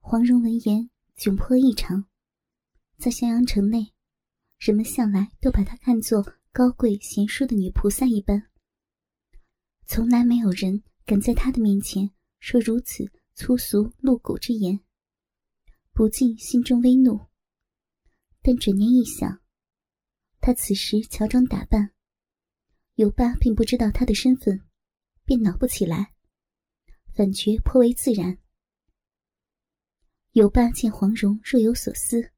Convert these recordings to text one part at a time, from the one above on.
黄蓉闻言窘迫异常，在襄阳城内，人们向来都把她看作高贵贤淑的女菩萨一般，从来没有人敢在她的面前说如此粗俗露骨之言。不禁心中微怒，但转念一想，她此时乔装打扮，尤巴并不知道她的身份，便恼不起来，反觉颇为自然。尤巴见黄蓉若有所思，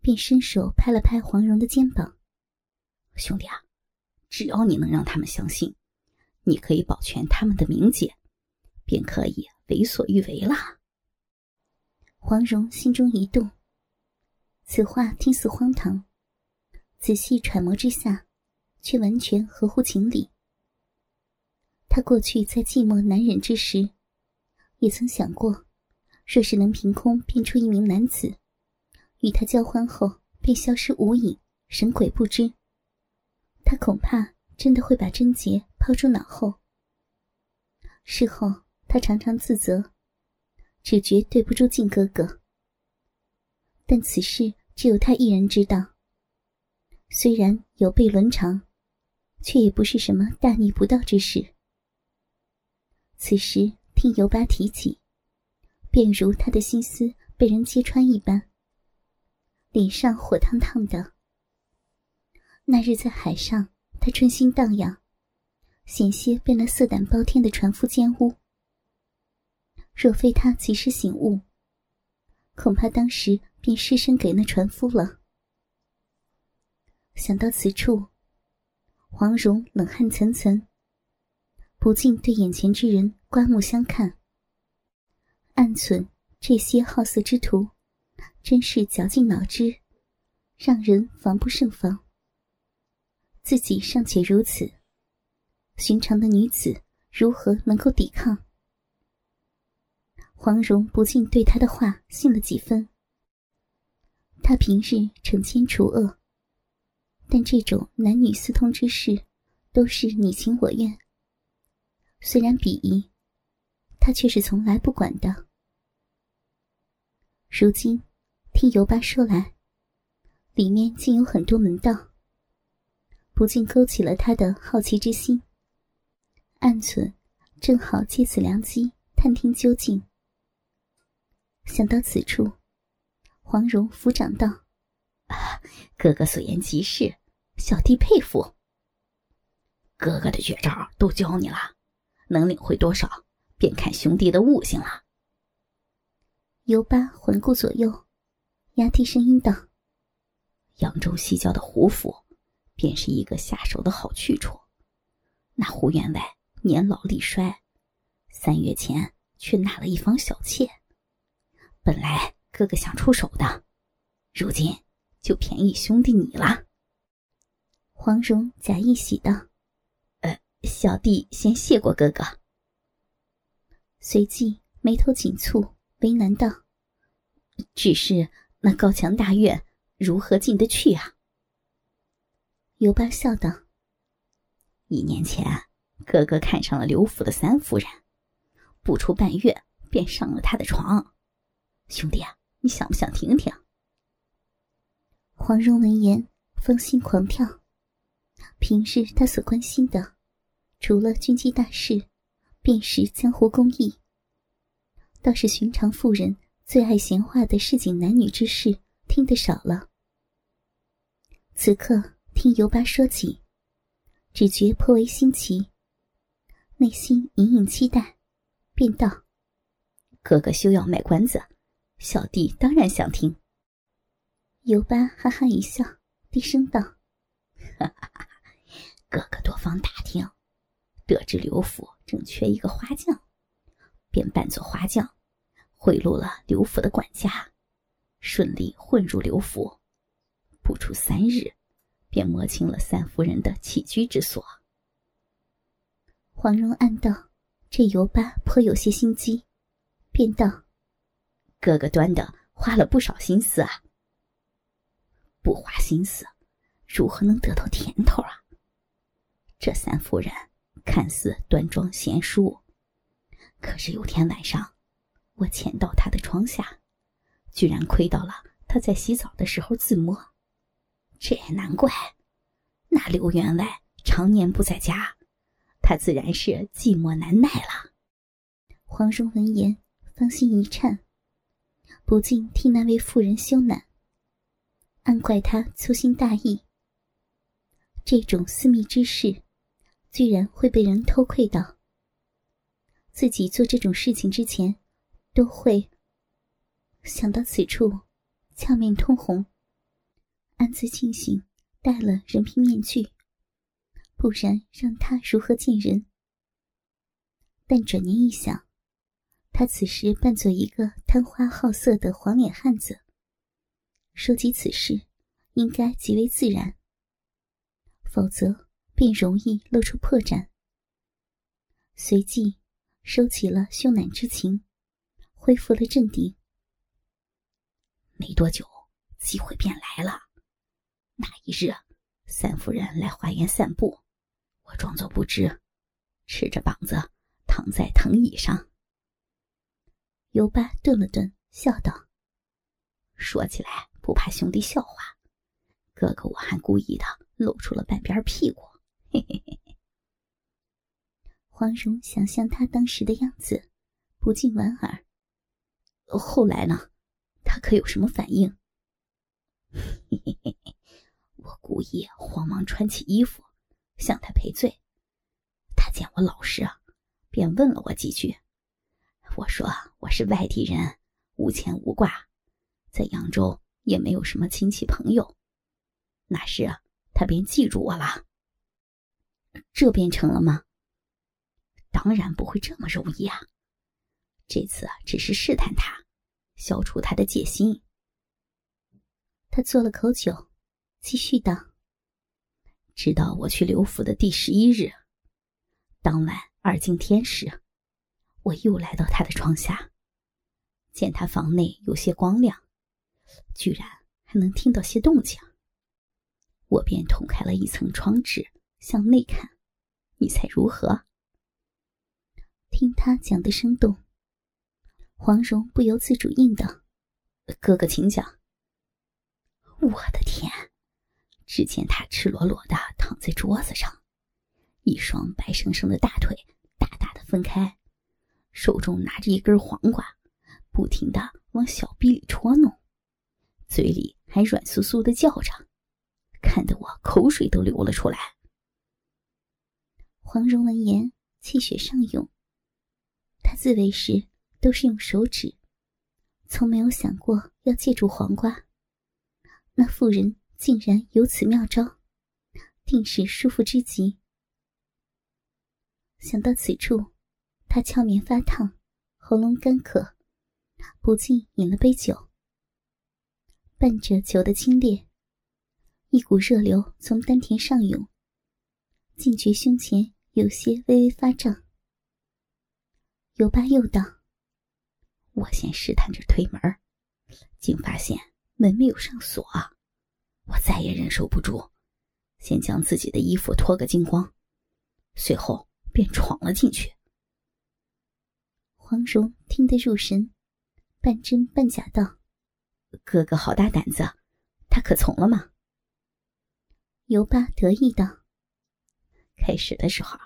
便伸手拍了拍黄蓉的肩膀：“兄弟啊，只要你能让他们相信，你可以保全他们的名节，便可以为所欲为了。”黄蓉心中一动，此话听似荒唐，仔细揣摩之下，却完全合乎情理。他过去在寂寞难忍之时，也曾想过。若是能凭空变出一名男子，与他交欢后便消失无影，神鬼不知，他恐怕真的会把贞洁抛诸脑后。事后他常常自责，只觉对不住靖哥哥。但此事只有他一人知道。虽然有悖伦常，却也不是什么大逆不道之事。此时听尤巴提起。便如他的心思被人揭穿一般，脸上火烫烫的。那日在海上，他春心荡漾，险些被那色胆包天的船夫奸污。若非他及时醒悟，恐怕当时便失身给那船夫了。想到此处，黄蓉冷汗涔涔，不禁对眼前之人刮目相看。暗忖这些好色之徒，真是绞尽脑汁，让人防不胜防。自己尚且如此，寻常的女子如何能够抵抗？黄蓉不禁对他的话信了几分。他平日惩奸除恶，但这种男女私通之事，都是你情我愿。虽然鄙夷。他却是从来不管的。如今听尤巴说来，里面竟有很多门道，不禁勾起了他的好奇之心。暗存正好借此良机探听究竟。想到此处，黄蓉抚掌道：“哥哥所言极是，小弟佩服。哥哥的绝招都教你了，能领会多少？”便看兄弟的悟性了。尤巴环顾左右，压低声音道：“扬州西郊的胡府，便是一个下手的好去处。那胡员外年老力衰，三月前却纳了一房小妾。本来哥哥想出手的，如今就便宜兄弟你了。”黄蓉假意喜道：“呃，小弟先谢过哥哥。”随即眉头紧蹙，为难道：“只是那高墙大院如何进得去啊？”尤巴笑道：“一年前，哥哥看上了刘府的三夫人，不出半月便上了她的床。兄弟啊，你想不想听听？”黄蓉闻言，芳心狂跳。平日他所关心的，除了军机大事。便是江湖公义，倒是寻常妇人最爱闲话的市井男女之事，听得少了。此刻听尤巴说起，只觉颇为新奇，内心隐隐期待，便道：“哥哥休要卖关子，小弟当然想听。”尤巴哈哈一笑，低声道：“哈哈哈，哥哥多方打听。”得知刘府正缺一个花匠，便扮作花匠，贿赂了刘府的管家，顺利混入刘府。不出三日，便摸清了三夫人的起居之所。黄蓉暗道：“这尤巴颇有些心机。”便道：“哥哥端的花了不少心思啊。不花心思，如何能得到甜头啊？这三夫人。”看似端庄贤淑，可是有天晚上，我潜到他的床下，居然窥到了他在洗澡的时候自摸。这也难怪，那刘员外常年不在家，他自然是寂寞难耐了。黄蓉闻言，芳心一颤，不禁替那位妇人羞赧，暗怪他粗心大意。这种私密之事，居然会被人偷窥到。自己做这种事情之前，都会想到此处，俏面通红，暗自庆幸戴了人皮面具，不然让他如何见人？但转念一想，他此时扮作一个贪花好色的黄脸汉子，说起此事，应该极为自然。否则，便容易露出破绽。随即，收起了羞赧之情，恢复了镇定。没多久，机会便来了。那一日，三夫人来花园散步，我装作不知，赤着膀子躺在藤椅上。尤巴顿了顿，笑道：“说起来不怕兄弟笑话，哥哥我还故意的。”露出了半边屁股，嘿嘿嘿嘿。黄蓉想象他当时的样子，不禁莞尔。后来呢？他可有什么反应？我故意慌忙穿起衣服，向他赔罪。他见我老实，便问了我几句。我说我是外地人，无牵无挂，在扬州也没有什么亲戚朋友。那时。他便记住我了，这便成了吗？当然不会这么容易啊！这次只是试探他，消除他的戒心。他做了口酒，继续道：“直到我去刘府的第十一日，当晚二更天时，我又来到他的床下，见他房内有些光亮，居然还能听到些动静。”我便捅开了一层窗纸，向内看，你猜如何？听他讲的生动，黄蓉不由自主应道：“哥哥，请讲。”我的天！只见他赤裸裸的躺在桌子上，一双白生生的大腿大大的分开，手中拿着一根黄瓜，不停的往小臂里戳弄，嘴里还软酥酥的叫着。看得我口水都流了出来。黄蓉闻言，气血上涌。她自慰时都是用手指，从没有想过要借助黄瓜。那妇人竟然有此妙招，定是舒服之极。想到此处，她俏面发烫，喉咙干渴，不禁饮了杯酒，伴着酒的清冽。一股热流从丹田上涌，竟觉胸前有些微微发胀。尤巴又道：“我先试探着推门，竟发现门没有上锁，我再也忍受不住，先将自己的衣服脱个精光，随后便闯了进去。”黄蓉听得入神，半真半假道：“哥哥好大胆子，他可从了吗？”尤巴得意道：“开始的时候，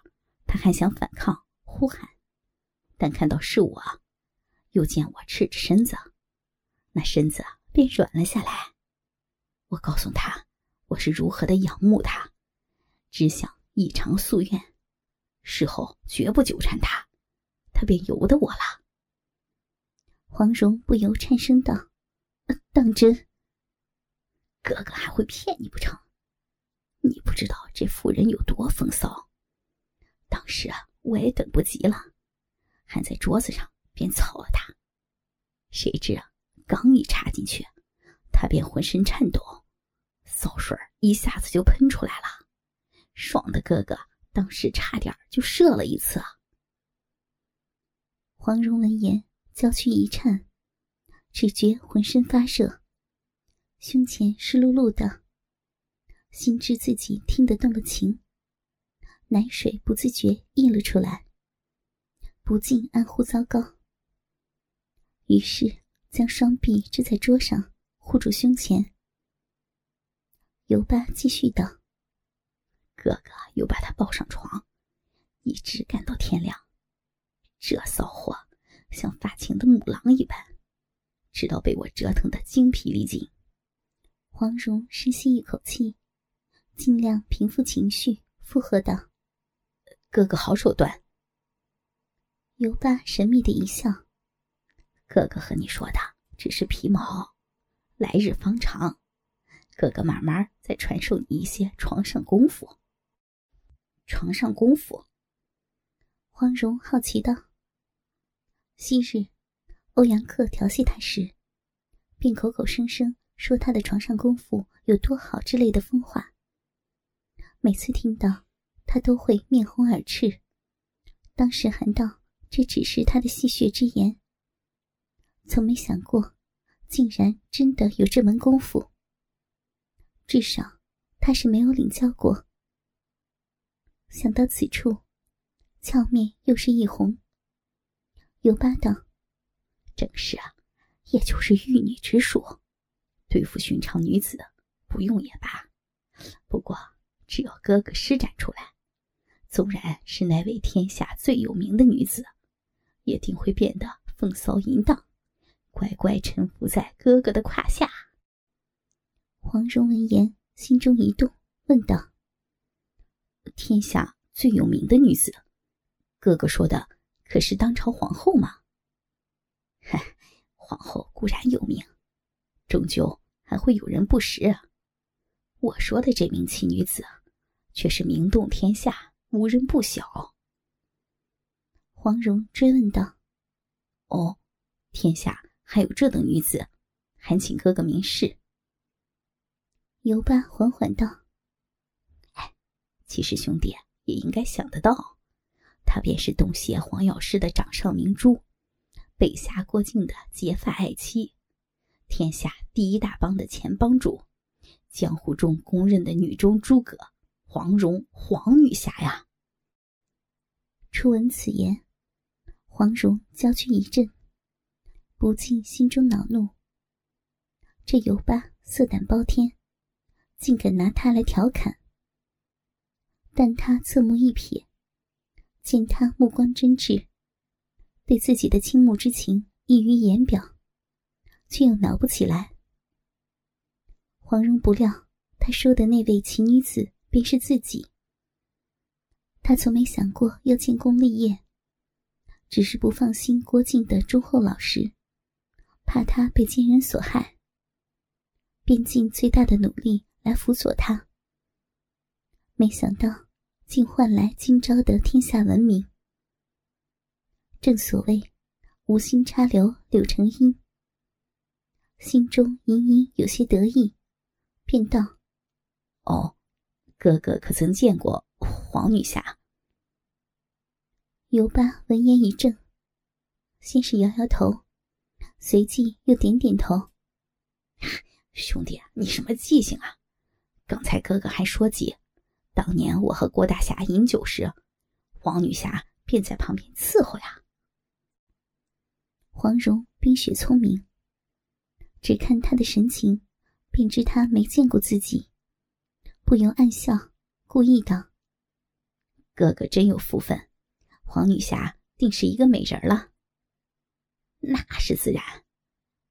他还想反抗呼喊，但看到是我，又见我赤着身子，那身子便软了下来。我告诉他，我是如何的仰慕他，只想一偿夙愿，事后绝不纠缠他，他便由得我了。”黄蓉不由颤声道：“当真？哥哥还会骗你不成？”你不知道这妇人有多风骚，当时啊，我也等不及了，还在桌子上便操了他。谁知啊，刚一插进去，他便浑身颤抖，骚水一下子就喷出来了，爽的哥哥当时差点就射了一次啊。黄蓉闻言，娇躯一颤，只觉浑身发热，胸前湿漉漉的。心知自己听得动了情，奶水不自觉溢了出来，不禁暗呼糟糕。于是将双臂支在桌上，护住胸前。尤巴继续道：“哥哥又把他抱上床，一直干到天亮。这骚货像发情的母狼一般，直到被我折腾的精疲力尽。”黄蓉深吸一口气，尽量平复情绪，附和道：“哥哥好手段。”尤巴神秘的一笑。哥哥和你说的只是皮毛，来日方长。哥哥慢慢再传授你一些床上功夫。床上功夫，黄蓉好奇道。昔日，欧阳克调戏他时，便口口声声说他的床上功夫有多好之类的疯话。每次听到，他都会面红耳赤。当时喊道这只是他的戏谑之言。从没想过，竟然真的有这门功夫。至少，他是没有领教过。想到此处，俏面又是一红。尤巴道：“正是啊，也就是玉女之术，对付寻常女子，不用也罢。不过，只要哥哥施展出来，纵然是那位天下最有名的女子，也定会变得风骚淫荡。”乖乖臣服在哥哥的胯下。黄蓉闻言，心中一动，问道：“天下最有名的女子，哥哥说的可是当朝皇后吗？”“嗨，皇后固然有名，终究还会有人不识。我说的这名奇女子，却是名动天下，无人不晓。”黄蓉追问道：“哦，天下？”还有这等女子，还请哥哥明示。尤巴缓缓道：“哎，其实兄弟也应该想得到，她便是东邪黄药师的掌上明珠，北侠郭靖的结发爱妻，天下第一大帮的前帮主，江湖中公认的女中诸葛黄蓉，黄女侠呀！”初闻此言，黄蓉娇躯一震。不禁心中恼怒。这尤巴色胆包天，竟敢拿他来调侃。但他侧目一瞥，见他目光真挚，对自己的倾慕之情溢于言表，却又恼不起来。黄蓉不料他说的那位奇女子便是自己。他从没想过要建功立业，只是不放心郭靖的忠厚老实。怕他被奸人所害，便尽最大的努力来辅佐他。没想到，竟换来今朝的天下闻名。正所谓“无心插柳柳成荫”，心中隐隐有些得意，便道：“哦，哥哥可曾见过黄女侠？”尤巴闻言一怔，先是摇摇头。随即又点点头。兄弟，你什么记性啊？刚才哥哥还说起，当年我和郭大侠饮酒时，黄女侠便在旁边伺候呀。黄蓉冰雪聪明，只看他的神情，便知他没见过自己，不由暗笑，故意道：“哥哥真有福分，黄女侠定是一个美人了。”那是自然，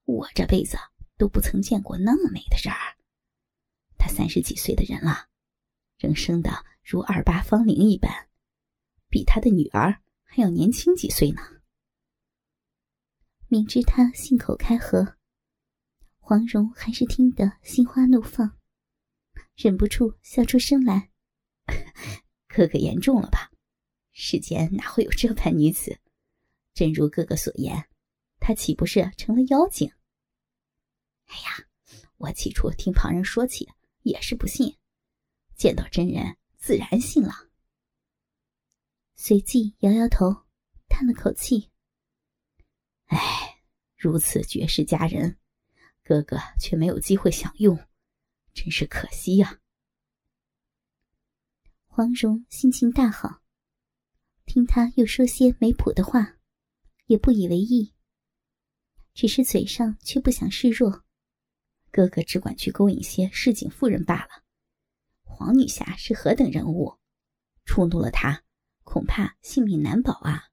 我这辈子都不曾见过那么美的人儿。他三十几岁的人了，仍生得如二八芳龄一般，比他的女儿还要年轻几岁呢。明知他信口开河，黄蓉还是听得心花怒放，忍不住笑出声来：“ 哥哥言重了吧？世间哪会有这般女子？真如哥哥所言。”他岂不是成了妖精？哎呀，我起初听旁人说起也是不信，见到真人自然信了。随即摇摇头，叹了口气：“哎，如此绝世佳人，哥哥却没有机会享用，真是可惜呀。”黄蓉心情大好，听他又说些没谱的话，也不以为意。只是嘴上却不想示弱。哥哥只管去勾引些市井妇人罢了。黄女侠是何等人物，触怒了她，恐怕性命难保啊！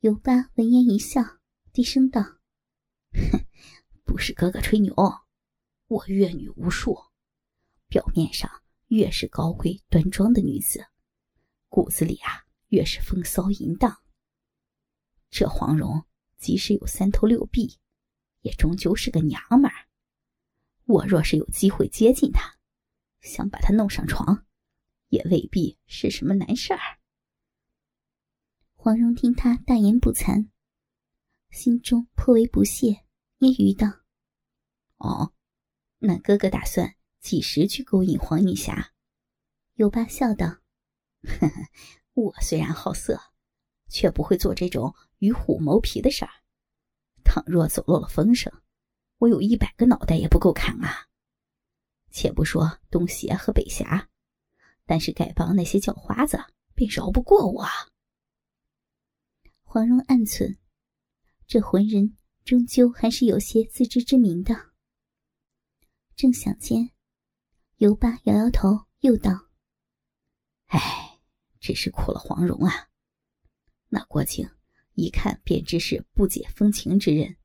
尤巴闻言一笑，低声道：“哼，不是哥哥吹牛，我阅女无数，表面上越是高贵端庄的女子，骨子里啊越是风骚淫荡。这黄蓉即使有三头六臂。”也终究是个娘们儿。我若是有机会接近她，想把她弄上床，也未必是什么难事儿。黄蓉听他大言不惭，心中颇为不屑，揶揄道：“哦，那哥哥打算几时去勾引黄女侠？”尤巴笑道：“呵呵，我虽然好色，却不会做这种与虎谋皮的事儿。”倘若走漏了风声，我有一百个脑袋也不够砍啊！且不说东邪和北侠，但是丐帮那些叫花子便饶不过我。黄蓉暗忖：这浑人终究还是有些自知之明的。正想间，尤巴摇摇头，又道：“唉，只是苦了黄蓉啊！那郭靖。”一看便知是不解风情之人，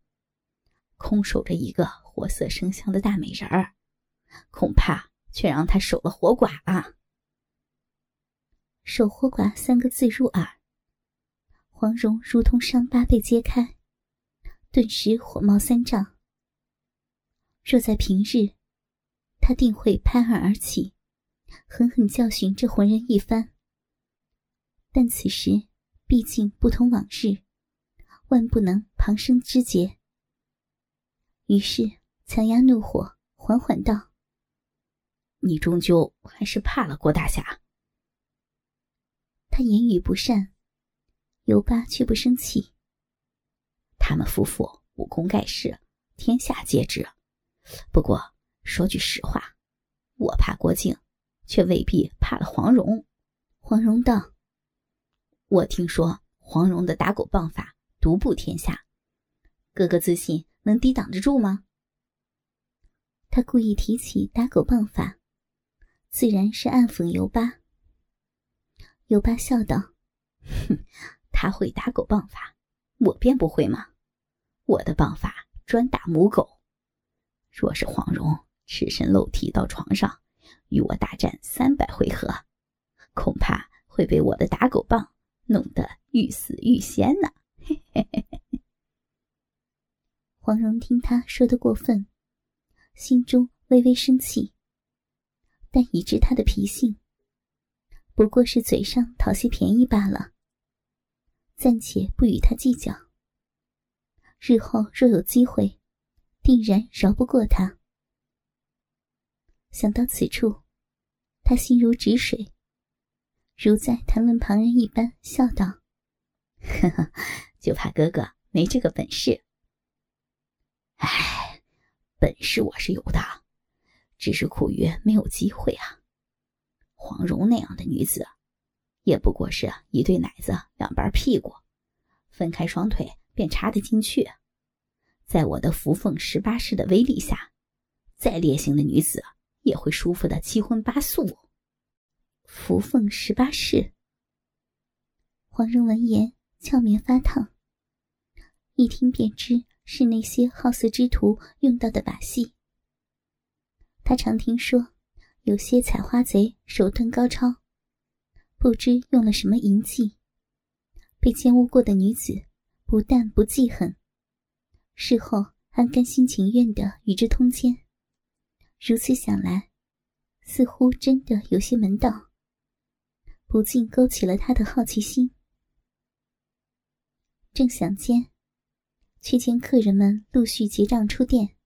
空守着一个活色生香的大美人儿，恐怕却让他守了活寡了。守活寡三个字入耳，黄蓉如同伤疤被揭开，顿时火冒三丈。若在平日，他定会拍案而起，狠狠教训这浑人一番。但此时。毕竟不同往日，万不能旁生枝节。于是强压怒火，缓缓道：“你终究还是怕了郭大侠。”他言语不善，尤巴却不生气。他们夫妇武功盖世，天下皆知。不过说句实话，我怕郭靖，却未必怕了黄蓉。黄蓉道。我听说黄蓉的打狗棒法独步天下，哥哥自信能抵挡得住吗？他故意提起打狗棒法，自然是暗讽尤巴。尤巴笑道：“哼，他会打狗棒法，我便不会吗？我的棒法专打母狗。若是黄蓉赤身露体到床上与我大战三百回合，恐怕会被我的打狗棒。”弄得欲死欲仙呢！黄蓉听他说的过分，心中微微生气，但已知他的脾性，不过是嘴上讨些便宜罢了，暂且不与他计较。日后若有机会，定然饶不过他。想到此处，他心如止水。如在谈论旁人一般，笑道：“呵呵，就怕哥哥没这个本事。哎，本事我是有的，只是苦于没有机会啊。黄蓉那样的女子，也不过是一对奶子两半屁股，分开双腿便插得进去。在我的扶凤十八式的威力下，再烈性的女子也会舒服的七荤八素。”扶凤十八式。黄蓉闻言，俏面发烫。一听便知是那些好色之徒用到的把戏。他常听说，有些采花贼手段高超，不知用了什么淫计，被奸污过的女子不但不记恨，事后还甘心情愿的与之通奸。如此想来，似乎真的有些门道。不禁勾起了他的好奇心。正想间，却见客人们陆续结账出店。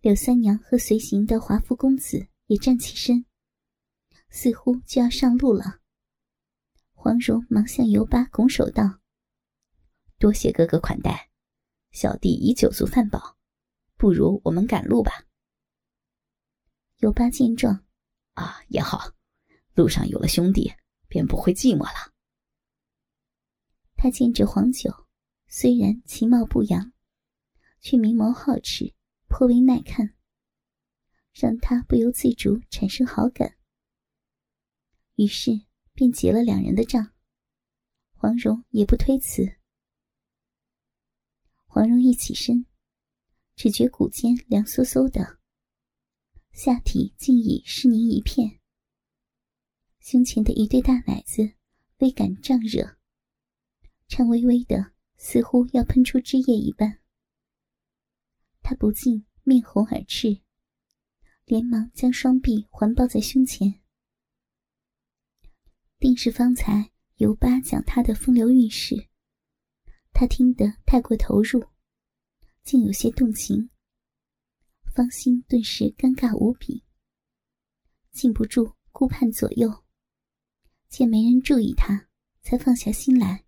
柳三娘和随行的华夫公子也站起身，似乎就要上路了。黄蓉忙向尤巴拱手道：“多谢哥哥款待，小弟已酒足饭饱，不如我们赶路吧。”尤巴见状，啊，也好。路上有了兄弟，便不会寂寞了。他见着黄酒，虽然其貌不扬，却明眸皓齿，颇为耐看，让他不由自主产生好感。于是便结了两人的账，黄蓉也不推辞。黄蓉一起身，只觉骨间凉飕飕的，下体竟已湿凝一片，胸前的一对大奶子微感胀热，颤巍巍的，似乎要喷出汁液一般。他不禁面红耳赤，连忙将双臂环抱在胸前。定是方才尤巴讲他的风流韵事，他听得太过投入，竟有些动情。芳心顿时尴尬无比，禁不住顾盼左右，见没人注意他，才放下心来。